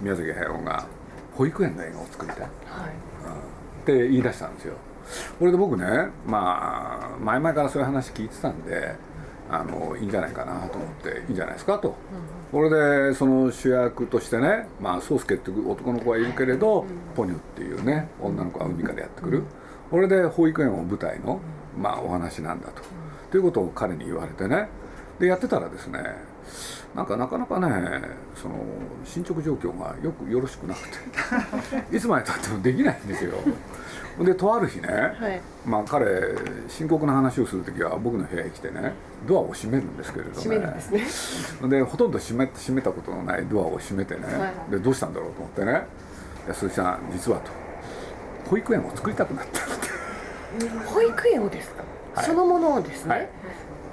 宮崎駿が保育園の映画を作りたい、はい。うん、って言い出したんですよ。これで僕ねまあ前々からそういう話聞いてたんであのいいんじゃないかなと思っていいんじゃないですかと、これでその主役としてねまあ宗介っていう男の子はいるけれど、ポニョっていうね女の子が海からやってくる、これで保育園を舞台の、まあ、お話なんだと、ということを彼に言われてね。でやってたらですねなんかなかなかねその進捗状況がよくよろしくなくて。いつまでたってもできないんですよ。でとある日ね、はい、まあ彼深刻な話をする時は僕の部屋に来てねドアを閉めるんですけれど閉めるんですね。でほとんど閉め閉めたことのないドアを閉めてね、はい、でどうしたんだろうと思ってね「鈴木さん実は」と「保育園を作りたくなった」って。保育園をですか、はい、そのものをですね、はい。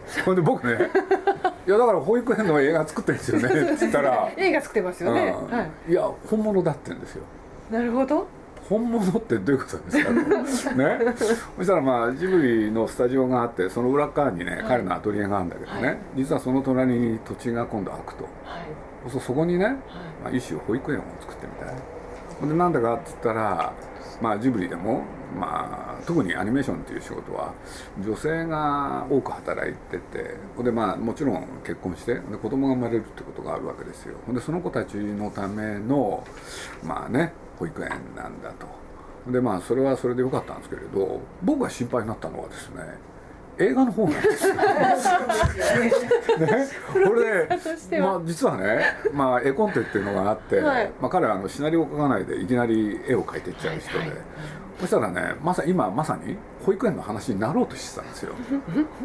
それで僕ね いやだから保育園の映画作ってるんですよね っつったら。映画作ってますよね、うん。はい、いや本物だって言うんですよ。なるほど。本物ってどういうことですか ね。そしたらまあジブリのスタジオがあってその裏側にね、はい、彼のアトリエがあるんだけどね、はい、実はその隣に土地が今度開くと、はい、そそこにね、まあ、一種保育園を作ってみたいでなんだかっつったらまあジブリでもまあ、特にアニメーションっていう仕事は女性が多く働いててで、まあ、もちろん結婚してで子供が生まれるってことがあるわけですよ。でその子たちのためのまあね保育園なんだと。でまあそれはそれでよかったんですけれど僕が心配になったのはですね映画の方なんですよ。ね、これで、まあ、実はね、まあ、絵コンテっていうのがあって、はい、まあ、彼はあのシナリオを書かないでいきなり絵を描いていっちゃう人で、はい。はい、そしたらねまさ今まさに保育園の話になろうとしてたんですよ。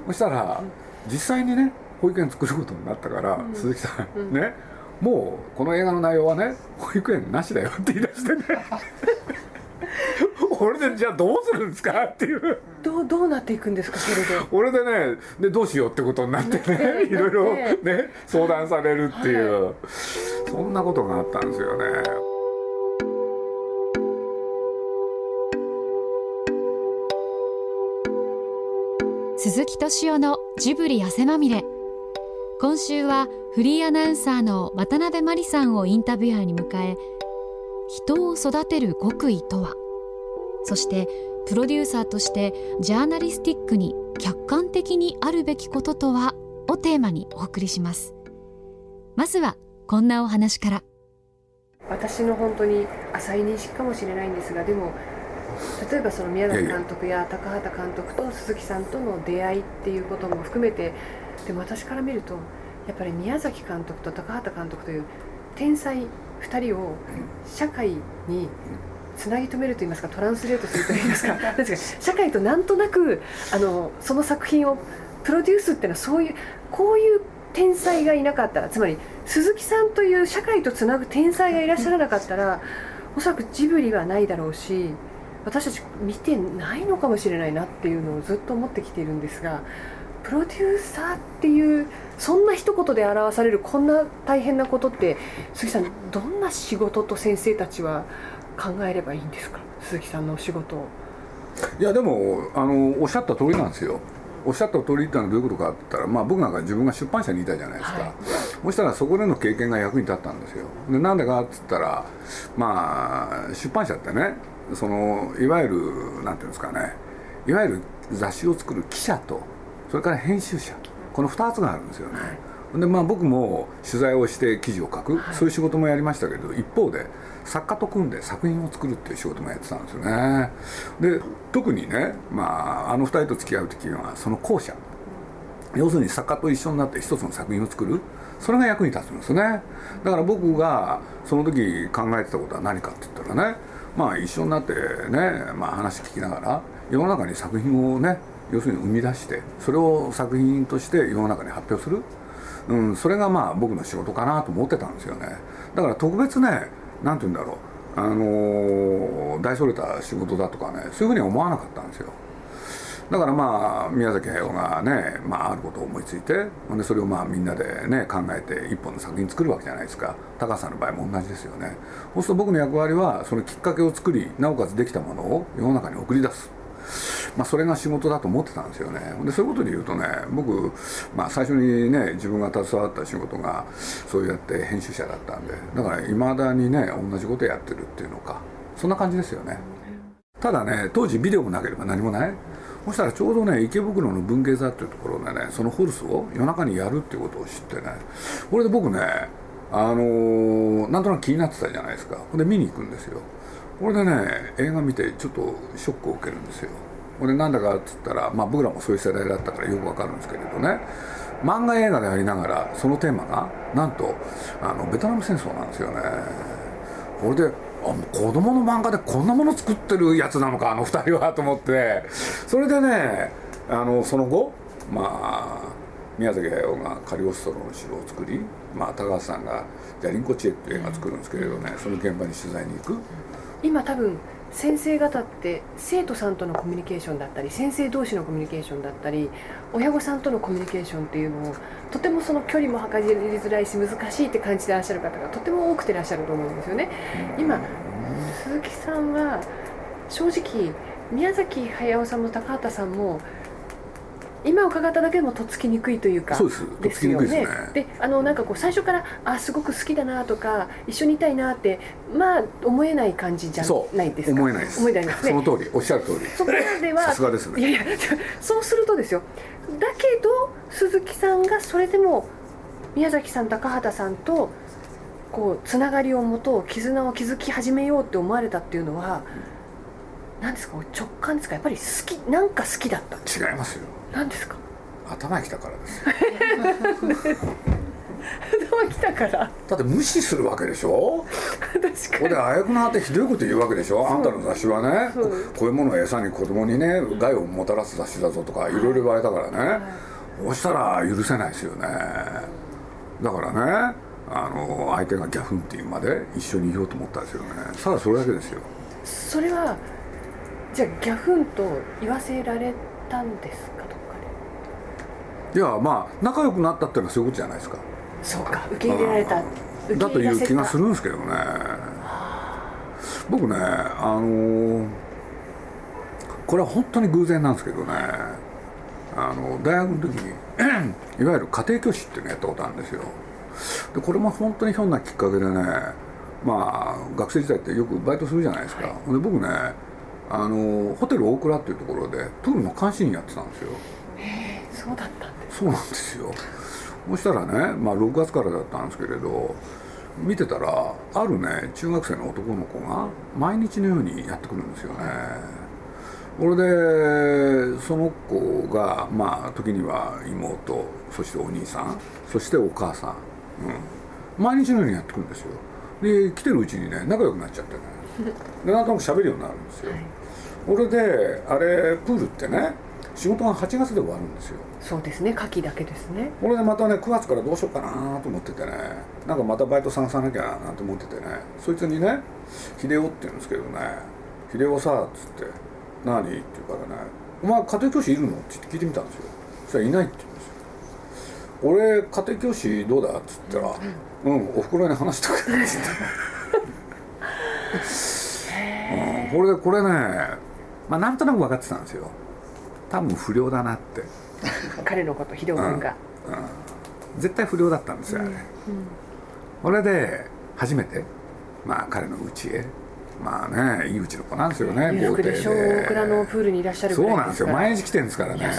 そしたら実際にね保育園作ることになったから、うん、鈴木さん、うん、ねもうこの映画の内容はね保育園なしだよって言い出してねこれでじゃあどうするんですかっていう。どうどうなっていくんですかそれで。俺でねでどうしようってことになってねいろいろね 相談されるっていう、はい、そんなことがあったんですよね。鈴木敏夫のジブリ汗まみれ。今週はフリーアナウンサーの渡辺真理さんをインタビュアーに迎え人を育てる極意とは？そしてプロデューサーとしてジャーナリスティックに客観的にあるべきこととはをテーマにお送りします。まずはこんなお話から。私の本当に浅い認識かもしれないんですがでも例えばその宮崎監督や高畑監督と鈴木さんとの出会いっていうことも含めてでも私から見るとやっぱり宮崎監督と高畑監督という天才2人を社会につなぎ止めるといいますかトランスレートするといいますか ですか社会となんとなくあのその作品をプロデュースっていうのはそういうこういう天才がいなかったらつまり鈴木さんという社会とつなぐ天才がいらっしゃらなかったらおそらくジブリはないだろうし私たち見てないのかもしれないなっていうのをずっと思ってきているんですがプロデューサーっていうそんな一言で表されるこんな大変なことって鈴木さんどんな仕事と先生たちは考えればいいんですか？鈴木さんのお仕事を。いやでもあのおっしゃった通りなんですよ。おっしゃった通りってのはどういうことかって言ったら、まあ、僕なんか自分が出版社にいたじゃないですか、はい、そしたらそこでの経験が役に立ったんですよ。でなんでかって言ったらまあ出版社ってねそのいわゆるなんていうんですかね。いわゆる雑誌を作る記者とそれから編集者。この2つがあるんですよね、はい、でまあ僕も取材をして記事を書く、はい、そういう仕事もやりましたけど一方で作家と組んで作品を作るっていう仕事もやってたんですよね。で特にね、まあ、あの2人と付き合う時にはその後者。要するに作家と一緒になって一つの作品を作る。それが役に立つんですね。だから僕がその時考えてたことは何かって言ったらねまあ一緒になってね、まあ、話聞きながら世の中に作品をね要するに生み出してそれを作品として世の中に発表する、うん、それがまあ僕の仕事かなと思ってたんですよね。だから特別ね何て言うんだろう。あの大それた仕事だとかねそういうふうには思わなかったんですよ。だからまあ宮崎駿がね、まあ、あることを思いついてでそれをまあみんなでね考えて一本の作品作るわけじゃないですか。高さんの場合も同じですよね。そうすると僕の役割はそのきっかけを作りなおかつできたものを世の中に送り出す。まあ、それが仕事だと思ってたんですよね。でそういうことで言うとね僕、まあ、最初にね自分が携わった仕事がそうやって編集者だったんでだからいまだにね同じことやってるっていうのか。そんな感じですよね。ただね当時ビデオもなければ何もない。そしたらちょうどね池袋の文芸座っていうところでねそのホルスを夜中にやるっていうことを知ってねこれで僕ねあのー、なんとなく気になってたじゃないですか。で見に行くんですよ。これでね映画見てちょっとショックを受けるんですよ。これなんだかっつったら、まあ、僕らもそういう世代だったからよくわかるんですけれどね。漫画映画でありながらそのテーマがなんとあのベトナム戦争なんですよね。これであ子供の漫画でこんなもの作ってるやつなのかあの2人はと思って。それでねあのその後まあ宮崎駿がカリオストロの城を作り、まあ、高橋さんが「じゃリンコチエ」っていう映画作るんですけれどねその現場に取材に行く。今多分先生方って生徒さんとのコミュニケーションだったり先生同士のコミュニケーションだったり親御さんとのコミュニケーションっていうのをとてもその距離も測りづらいし難しいって感じてらっしゃる方がとても多くてらっしゃると思うんですよね。今鈴木さんは正直宮崎駿さんも高畑さんも今伺っただけでもとっつきにくいというかですよね。で、あのなんかこう最初からあすごく好きだなとか一緒にいたいなってまあ思えない感じじゃないですか。思えないです。思えないですね。その通りおっしゃる通り。そこまではさすがですね。いやいや そうするとですよ。だけど鈴木さんがそれでも宮崎さん高畑さんとこうつながりを持とう絆を築き始めようって思われたっていうのは。何ですか？直感ですか？やっぱり好きなんか好きだった？違いますよ何ですか？頭きたからです。頭きたから？だって無視するわけでしょ？確かに。これであやくなってひどいこと言うわけでしょ？あんたの雑誌はね。こういうものを餌に子供にね害をもたらす雑誌だぞとかいろいろ言われたからね、はい、そしたら許せないですよね。だからねあの相手がギャフンっていうまで一緒にいようと思ったんですよね。ただそれだけですよ。それはじゃあギャフンと言わせられたんですか？どっかで。いやまあ仲良くなったっていうのはそういうことじゃないですか。そうか。受け入れられた。だという気がするんですけどね。僕ねあのー、これは本当に偶然なんですけどね。あの大学の時に いわゆる家庭教師っていうのやったことあるんですよ。でこれも本当にひょんなきっかけでねまあ学生時代ってよくバイトするじゃないですか、はい、で僕ねあのホテル大倉っていうところでプールの監視員やってたんですよ。へえそうだったんですそうなんですよ。そしたらね、まあ、6月からだったんですけれど見てたらあるね中学生の男の子が毎日のようにやってくるんですよね。これでその子がまあ時には妹そしてお兄さんそしてお母さん、うん、毎日のようにやってくるんですよ。で来てるうちにね仲良くなっちゃってね。でなんとなく喋るようになるんですよ、はいこれであれプールってね仕事が8月で終わるんですよ。そうですね夏季だけですね。これでまたね9月からどうしようかなと思っててねなんかまたバイト探さなきゃなと思っててねそいつにね「秀夫」って言うんですけどね「秀夫さ」っつって「何?」って言うからね「お前家庭教師いるの?」って聞いてみたんですよ。そしたら「いない」って言うんですよ。俺家庭教師どうだ？っつったら「うん、うん、おふくろに話してくれ」っつって。うん、これでこれねまあなんとなく分かってたんですよ。多分不良だなって。彼のこと秀夫君が、うん。うん、絶対不良だったんですよあれ、うん、これで初めてまあ彼の家へまあねいいうちの子なんですよね豪邸で。大倉のプールにいらっしゃるそうなんですよ。毎日来てるんですからね。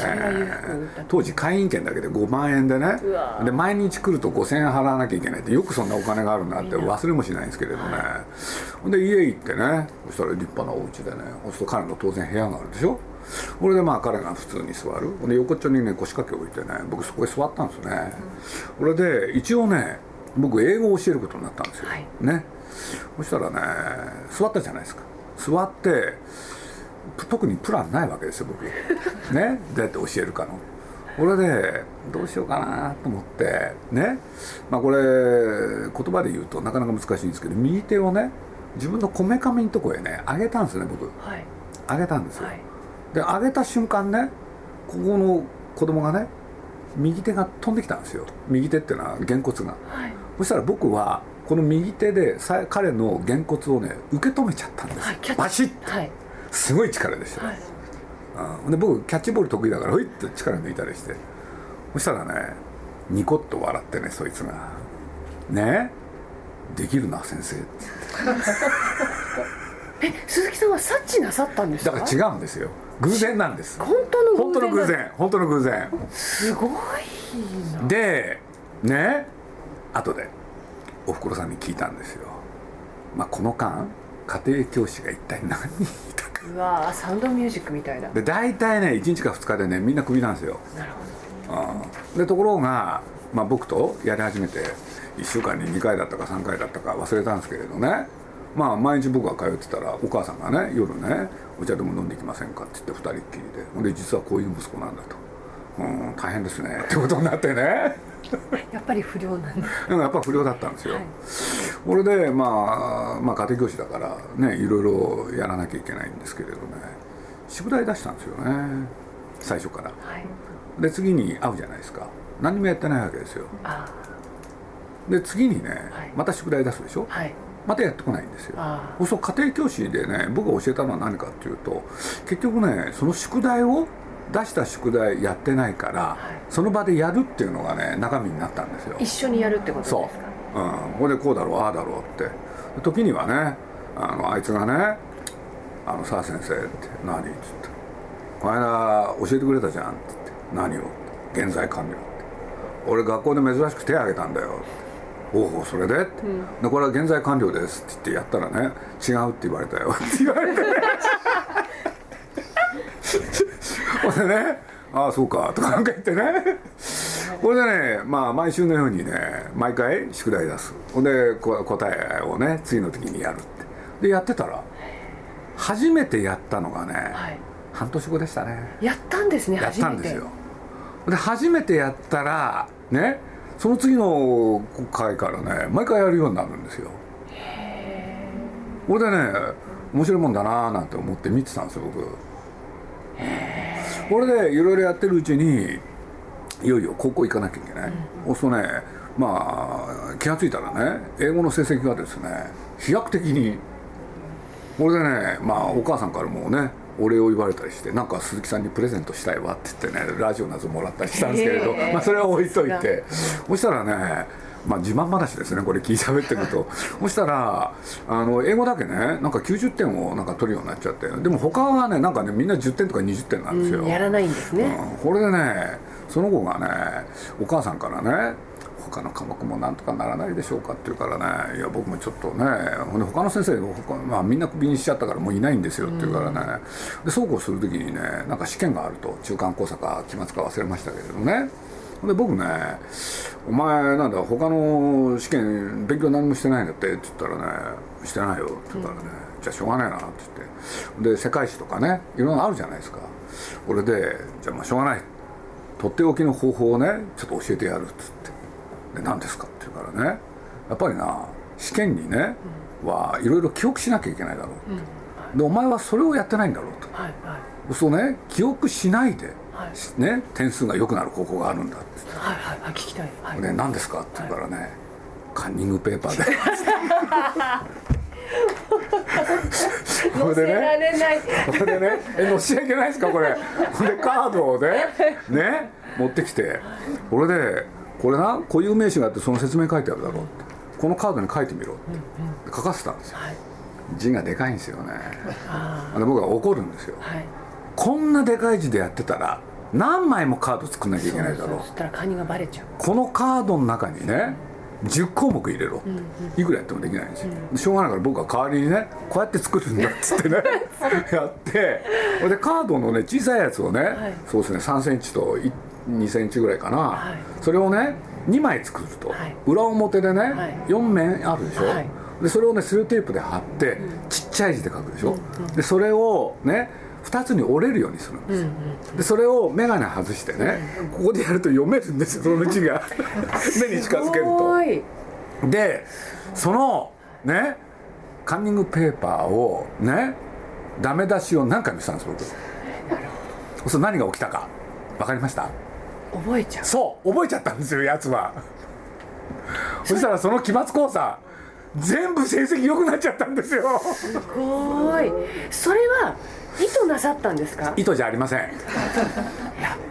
当時会員券だけで5万円でね。で毎日来ると5000円払わなきゃいけないってよくそんなお金があるなって忘れもしないんですけれどね。ほんで家行ってねそしたら立派なお家でねそうすると彼の当然部屋があるでしょ。これでまあ彼が普通に座る。で横っちょにね腰掛け置いてね僕そこへ座ったんですね、これで一応ね僕英語を教えることになったんですよ、はい、ねそしたらね座ったじゃないですか。座って特にプランないわけですよ僕。ね？どうやって教えるかの。これでどうしようかなと思ってね？まあこれ言葉で言うとなかなか難しいんですけど右手をね自分のこめかみのとこへね上げたんですね僕、はい、上げたんですよ、はい、で上げた瞬間ねここの子供がね右手が飛んできたんですよ。右手っていうのはげんこつが、はい、そしたら僕はこの右手で彼のげんこつをね受け止めちゃったんです、はい、バシッと、はい、すごい力でした、はい、うん、で僕キャッチボール得意だからふいって力抜いたりして。そしたらねニコッと笑ってねそいつが「ね？できるな先生」っ てえ鈴木さんは察知なさったんですか？だから違うんですよ。偶然なんです。本当の本当の偶だ然。本当の偶然。すごいな。でね？後でおふくろさんに聞いたんですよ、まあ、この間家庭教師が一体何人いたか。うわーサウンドミュージックみたいなで大体ね1日か2日でねみんなクビなんですよ、なるほうん、でところが、まあ、僕とやり始めて1週間に2回だったか3回だったか忘れたんですけれどね。まあ毎日僕が通ってたらお母さんがね夜ね「お茶でも飲んでいきませんか?」って言って2人っきりで。ほんで実はこういう息子なんだと。うん、大変ですね。ってことになってね。どやっぱり不良なんだ。やっぱ不良だったんですよ、はい。これで、まあ、まあ家庭教師だからねいろいろやらなきゃいけないんですけれどね。宿題出したんですよね。最初から。はい。で次に会うじゃないですか。何にもやってないわけですよ。あで次にね、はい。また宿題出すでしょ。ーはい。またやってこないんですよ。あ。そう家庭教師でね僕が教えたのは何かっていうと結局ねその宿題を出した宿題やってないから、はい。その場でやるっていうのがね中身になったんですよ。一緒にやるってことですそかう、うん、これでこうだろうああだろうって。時にはねあのあいつがね「あのさあ先生」って「何?」っつって「この間教えてくれたじゃん」って言って「何を?」現在完了」って「俺学校で珍しく手挙げたんだよ」って「おおそれで?」って、で「これは現在完了です」って言ってやったらね「違う」って言われたよって言われてねほんでね「ああそうか」とかなんか言ってね。これでねまあ毎週のようにね毎回宿題出す。ほんでこ答えをね次の時にやるって。でやってたら初めてやったのがね、はい。半年後でしたね。やったんですねやっ初めて。たんですよ。で初めてやったらねその次の回からね毎回やるようになるんですよ。これでね面白いもんだなーなんて思って見てたんですよ僕これでいろいろやってるうちにいよいよ高校行かなきゃいけない、そうするとねまあ気が付いたらね英語の成績がですね飛躍的にこれでねまあお母さんからもねお礼を言われたりしてなんか鈴木さんにプレゼントしたいわって言ってねラジオなどもらったりしたんですけれど、へーまあ、それは置いといて。そしたらねまあ自慢話ですねこれ聞いて喋ってると。そしたらあの英語だけねなんか90点をなんか取るようになっちゃって。でも他はねなんかねみんな10点とか20点なんですよ、うんやらないんですね、うんこれでねその子がねお母さんからね他の科目もなんとかならないでしょうかって言うからねいや僕もちょっとねほんで他の先生他、まあ、みんなクビにしちゃったからもういないんですよって言うからね、でそうこうする時にねなんか試験があると中間考査か期末か忘れましたけれどね。ほんで僕ね「お前なんだ他の試験勉強何もしてないんだって」って言ったらね「してないよ」って言うからね、じゃあしょうがないなって言って。で世界史とかねいろんなのあるじゃないですか。これでじゃあまあしょうがない。とっておきの方法をねちょっと教えてやるっつって。で何ですかって言うからねやっぱりな試験にね、はいろいろ記憶しなきゃいけないだろう、でお前はそれをやってないんだろうと。はいはい。そうね記憶しないで、はいね、点数が良くなる方法があるんだって。はいはいはい聞きたい。はい、で何ですか？って言うからね、カンニングペーパーで。これでねこれでねえ乗しちゃいけないですか？これ。これでカードをねね持ってきてこれでこれな固有名詞があってその説明書いてあるだろうって。このカードに書いてみろって。書かせたんですよ。はい。字がでかいんですよね。あで僕は怒るんですよ。ーはい。こんなでかい字でやってたら何枚もカード作んなきゃいけないだろ。うそしたらカニがバレちゃう。このカードの中にね10項目入れろ、いくらやってもできないんですよ、でしょうがないから僕は代わりにねこうやって作るんだっつってね やって。それでカードのね小さいやつをね、い。そうですね3センチと2センチぐらいかな、はい。それをね2枚作ると、はい。裏表でね、はい。4面あるでしょ、はい。でそれをねセロテープで貼って、ちっちゃい字で書くでしょ、でそれをね2つに折れるようにするんです。よ、でそれを眼鏡外してね、ここでやると読めるんですよその字が。目に近づけると。い。でそのねカンニングペーパーをねダメ出しを何回もしたんです僕。そうすると何が起きたか。分かりました？覚えちゃう。そう覚えちゃったんですよやつは。そしたらその期末考査全部成績良くなっちゃったんですよ。すごい。それは意図なさったんですか？意図じゃありません。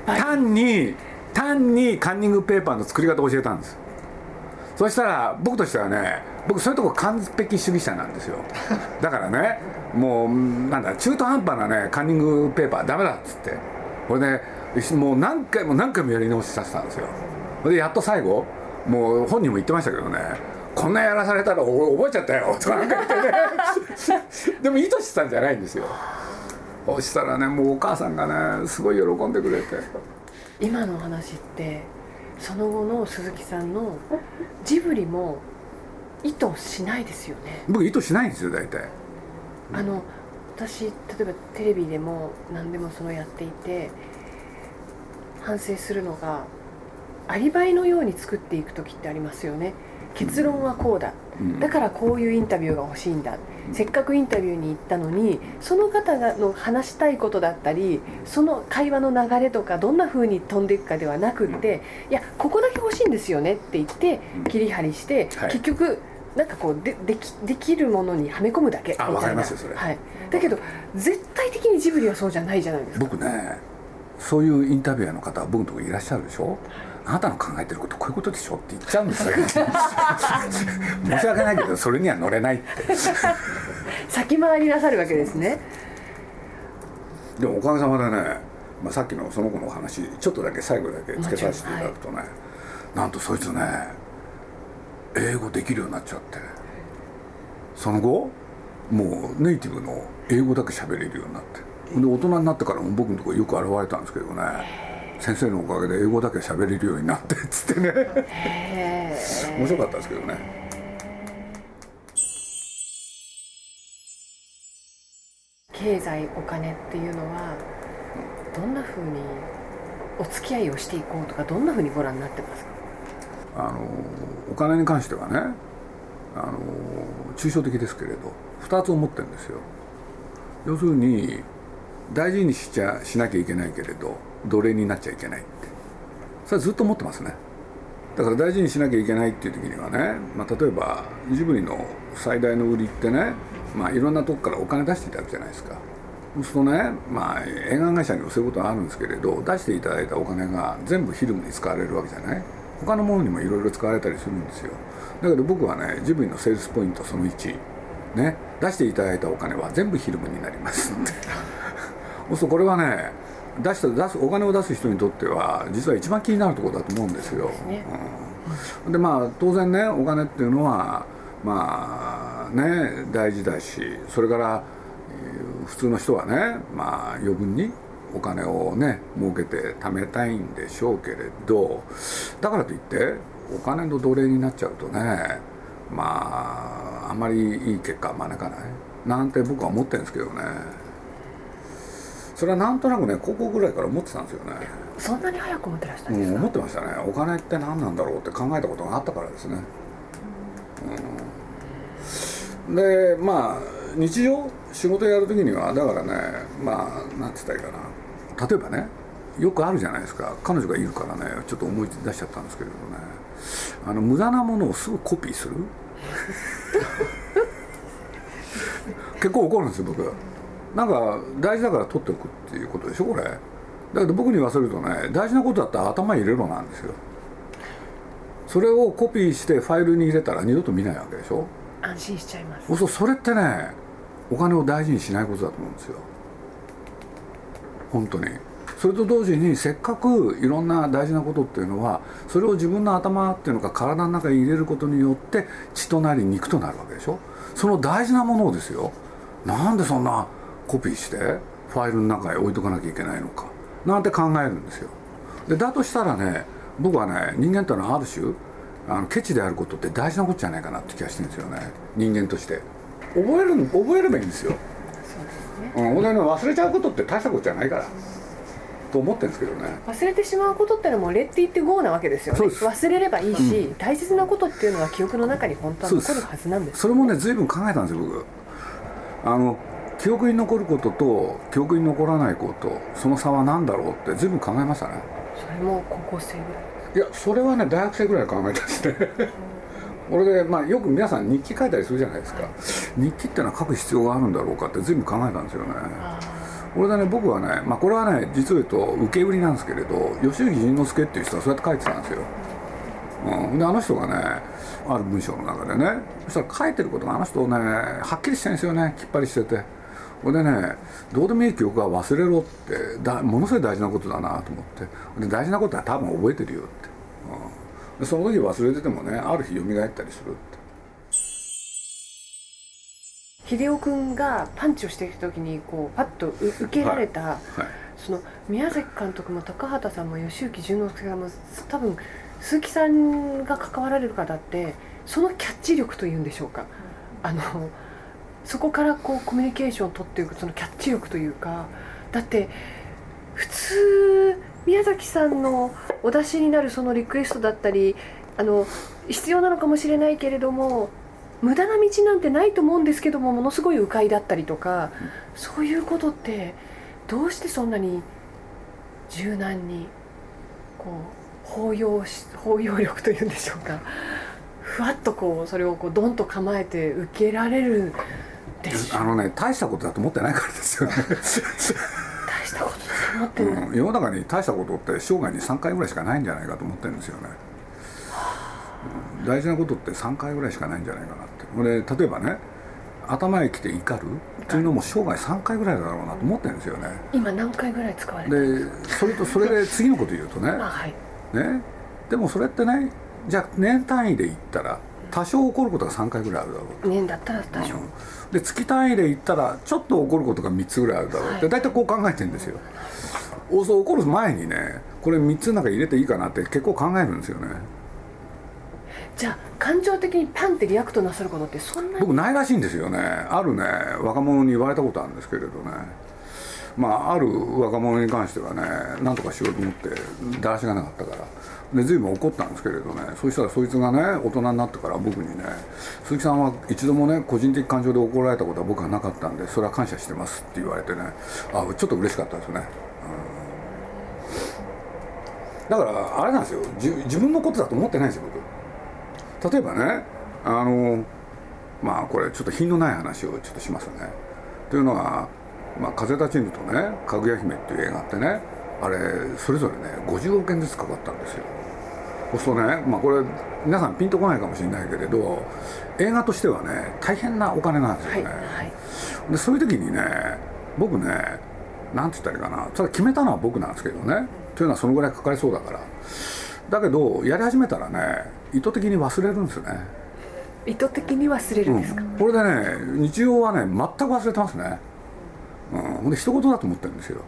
単に単にカンニングペーパーの作り方を教えたんです。そしたら僕としてはね僕そういうとこ完璧主義者なんですよ。だからねもうなんだ中途半端なねカンニングペーパーダメだっつって。これねもう何回も何回もやり直しさせたんですよ。でやっと最後もう本人も言ってましたけどねこんなやらされたら覚えちゃったよとかなんか言ってね。でも意図してたんじゃないんですよそしたらねもうお母さんがねすごい喜んでくれて。今の話ってその後の鈴木さんのジブリも意図しないですよね。僕意図しないんですよ大体。あの私例えばテレビでも何でもそのやっていて反省するのがアリバイのように作っていく時ってありますよね。結論はこうだ、だからこういうインタビューが欲しいんだ、せっかくインタビューに行ったのにその方がの話したいことだったりその会話の流れとかどんな風に飛んでいくかではなくっていやここだけ欲しいんですよねって言って切り張りして、結局なんかこうでできできるものにはめ込むだけみたいな。かりますよそれ、はい、だけど絶対的にジブリはそうじゃないじゃないですか。僕ねそういうインタビュアーの方僕のところいらっしゃるでしょ、はいあなたの考えてることこういうことでしょって言っちゃうんですよ。申し訳ないけどそれには乗れないって。先回りなさるわけですね。でもおかげさまでね、まあ、さっきのその子のお話ちょっとだけ最後だけつけさせていただくとね、はい、なんとそいつね英語できるようになっちゃって。その後もうネイティブの英語だけ喋れるようになって。で大人になってからも僕のところよく現れたんですけどね先生のおかげで英語だけ喋れるようになってっ つってね。面白かったですけどね。経済お金っていうのはどんなふうにお付き合いをしていこうとかどんなふうにご覧になってますか？あのお金に関してはねあの抽象的ですけれど2つ思ってるんですよ。要するに大事にしちゃしなきゃいけないけれど奴隷になっちゃいけないって。それはずっと思ってますね。だから大事にしなきゃいけないっていう時にはね、まあ、例えばジブリの最大の売りってね、まあ、いろんなとこからお金出していただくじゃないですか。そうするとね、まあ、映画会社にもそういうことがあるんですけれど出していただいたお金が全部フィルムに使われるわけじゃない。他のものにもいろいろ使われたりするんですよ。だけど僕はねジブリのセールスポイントその1ね出していただいたお金は全部フィルムになりますって。そうするとこれはね出した出すお金を出す人にとっては実は一番気になるところだと思うんですよ。で、うん、まあ当然ねお金っていうのはまあね大事だしそれから普通の人はねまあ余分にお金をね儲けて貯めたいんでしょうけれどだからといってお金の奴隷になっちゃうとねまああんまりいい結果は招かないなんて僕は思ってるんですけどね。それはなんとなくね高校ぐらいから思ってたんですよね。そんなに早く思ってらしたんですか、うん、思ってましたね。お金って何なんだろうって考えたことがあったからですね、うん、でまあ日常仕事やる時にはだからねまあなんて言ったらいいかな。例えばねよくあるじゃないですか。彼女がいるからねちょっと思い出しちゃったんですけれどね。あの無駄なものをすぐコピーする？結構怒るんですよ僕なんか大事だから取っておくっていうことでしょこれ。だけど僕に言わせるとね大事なことだったら頭に入れろなんですよ。それをコピーしてファイルに入れたら二度と見ないわけでしょ。安心しちゃいます。そうそれってねお金を大事にしないことだと思うんですよ。本当に。それと同時にせっかくいろんな大事なことっていうのはそれを自分の頭っていうのか体の中に入れることによって血となり肉となるわけでしょ。その大事なものをですよ。なんでそんなコピーしてファイルの中へ置いとかなきゃいけないのか。なんて考えるんですよ。でだとしたらね僕はね人間というのはある種あのケチであることって大事なことじゃないかなって気がしてるんですよね。人間として。覚える覚えればいいんですよ。そうですね、うん、忘れちゃうことって大したことじゃないから。と思ってるんですけどね。忘れてしまうことってのはもう「レって言って GO」なわけですよね。忘れればいいし、うん、大切なことっていうのは記憶の中に本当は残るはずなんです、ね、それもね随分考えたんですよ僕。あの記憶に残ることと記憶に残らないことその差は何だろうって随分考えましたね。それも高校生ぐらいいやそれはね大学生ぐらい考えたんですね。俺で、まあ、よく皆さん日記書いたりするじゃないですか、日記ってのは書く必要があるんだろうかって随分考えたんですよね。俺でね僕はね、まあ、これはね実を言うと受け売りなんですけれど吉行仁之助っていう人はそうやって書いてたんですよ、うん、であの人がねある文章の中でねそしたら書いてることがあの人ねはっきりしてるんですよね。きっぱりしててほんでねどうでもいい記憶は忘れろってだものすごい大事なことだなと思って。で大事なことは多分覚えてるよって、うん、でその時忘れててもねある日蘇ったりするって。秀夫君がパンチをしてきた時にこうパッと受けられた、はい。はい、その宮崎監督も高畑さんも吉行淳之介さんも多分鈴木さんが関わられる方ってそのキャッチ力というんでしょうか、うん、あのそこからこうコミュニケーションを取っていくそのキャッチ力というかだって普通宮崎さんのお出しになるそのリクエストだったりあの必要なのかもしれないけれども無駄な道なんてないと思うんですけどもものすごい迂回だったりとか、そういうことってどうしてそんなに柔軟にこう包容し包容力というんでしょうか。ふわっとこうそれをこうドンと構えて受けられるあのね大したことだと思ってないからですよね。大したことだと思ってない、うん、世の中に大したことって生涯に3回ぐらいしかないんじゃないかと思ってるんですよね、うん、大事なことって3回ぐらいしかないんじゃないかなって。これ例えばね頭へ来て怒るっていうのも生涯3回ぐらいだろうなと思ってるんですよね。今何回ぐらい使われてでそれとそれで次のこと言うとねはい、ね。でもそれってねじゃあ年単位で言ったら多少起こることが3回ぐらいあるだろう年だったら多少、うん。で月単位で言ったらちょっと起こることが3つぐらいあるだろう。って、大体こう考えてるんですよ。そう起こる前にねこれ3つの中入れていいかなって結構考えるんですよね。じゃあ感情的にパンって react なさることってそんな僕ないらしいんですよね。あるね。若者に言われたことあるんですけれどね。まあある若者に関してはねなんとかしようと思ってだらしがなかったからで随分怒ったんですけれどね。そしたらそいつがね大人になってから僕にね「鈴木さんは一度もね個人的感情で怒られたことは僕はなかったんでそれは感謝してます」って言われてねあちょっと嬉しかったですね、うん、だからあれなんですよ。自分のことだと思ってないんですよ僕。例えばねあのまあこれちょっと品のない話をちょっとしますね。というのは「まあ、風立ちぬ」とね「かぐや姫」っていう映画ってねあれそれぞれね50億円ずつかかったんですよ。そうするとね、まあ、これ皆さんピンとこないかもしれないけれど映画としてはね大変なお金なんですよね、はいはい、でそういう時にね僕ねなんて言ったらいいかなただ決めたのは僕なんですけどねというのはそのぐらいかかりそうだから。だけどやり始めたらね意図的に忘れるんですよね。意図的に忘れるんですか、うん、これでね日常はね全く忘れてますね。うんで一言だと思ってるんですよ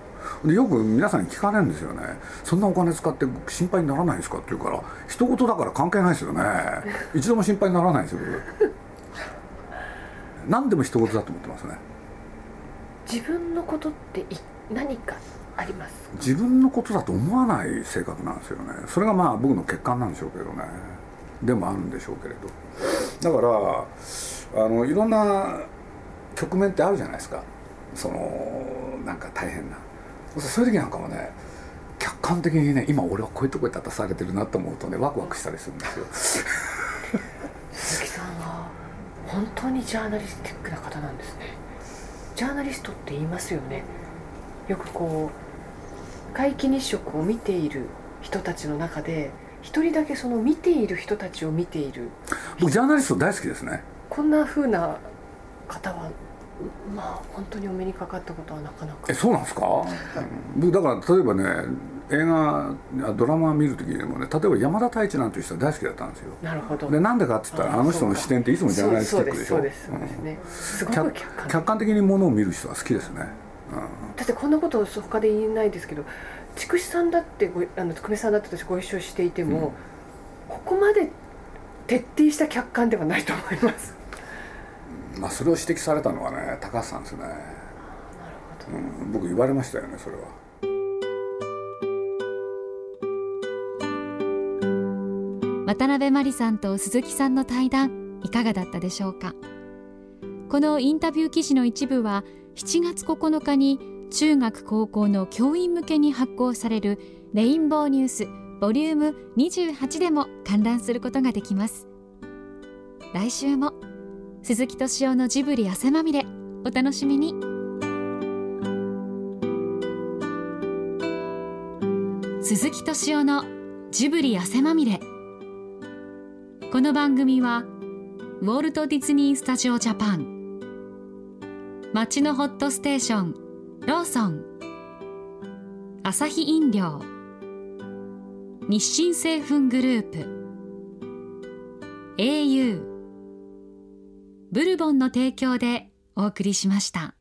でよく皆さんに聞かれるんですよね。そんなお金使って心配にならないんですか？って言うから一言だから関係ないですよね。一度も心配にならないですよ何でも一言だと思ってますね。自分のことって何かあります？自分のことだと思わない性格なんですよね。それがまあ僕の欠陥なんでしょうけどね。でもあるんでしょうけれど。だからあのいろんな局面ってあるじゃないですか。そのなんか大変なそういう時なんかもね客観的にね今俺はこういうとこに立たされてるなと思うとねワクワクしたりするんですよ。鈴木さんは本当にジャーナリスティックな方なんですね。ジャーナリストって言いますよね。よくこう皆既日食を見ている人たちの中で一人だけその見ている人たちを見ている。僕ジャーナリスト大好きですね。こんなふうな方はまあ本当にお目にかかったことはなかなか。えそうなんですか、僕だから例えばね映画ドラマ見る時にもね例えば山田太一なんていう人は大好きだったんですよ。なるほど。でなんでかって言ったらあの人の視点っていつもジャーナリスティックでしょ？そうですそうですね、すごく客観的。にものを見る人は好きですね、うん、だってこんなこと他で言えないですけど筑紫さんだってごあの久米さんだって私ご一緒していても、うん、ここまで徹底した客観ではないと思いますまあ、それを指摘されたのはね高橋さんですね、うん、僕言われましたよねそれは。渡辺真理さんと鈴木さんの対談いかがだったでしょうか？このインタビュー記事の一部は7月9日に中学高校の教員向けに発行されるレインボーニュースボリューム28でも観覧することができます。来週も。鈴木敏夫のジブリ汗まみれ。お楽しみに。鈴木敏夫のジブリ汗まみれ。この番組はウォルト・ディズニー・スタジオ・ジャパン。街のホットステーションローソン。アサヒ飲料。日清製粉グループ。au ブルボンの提供でお送りしました。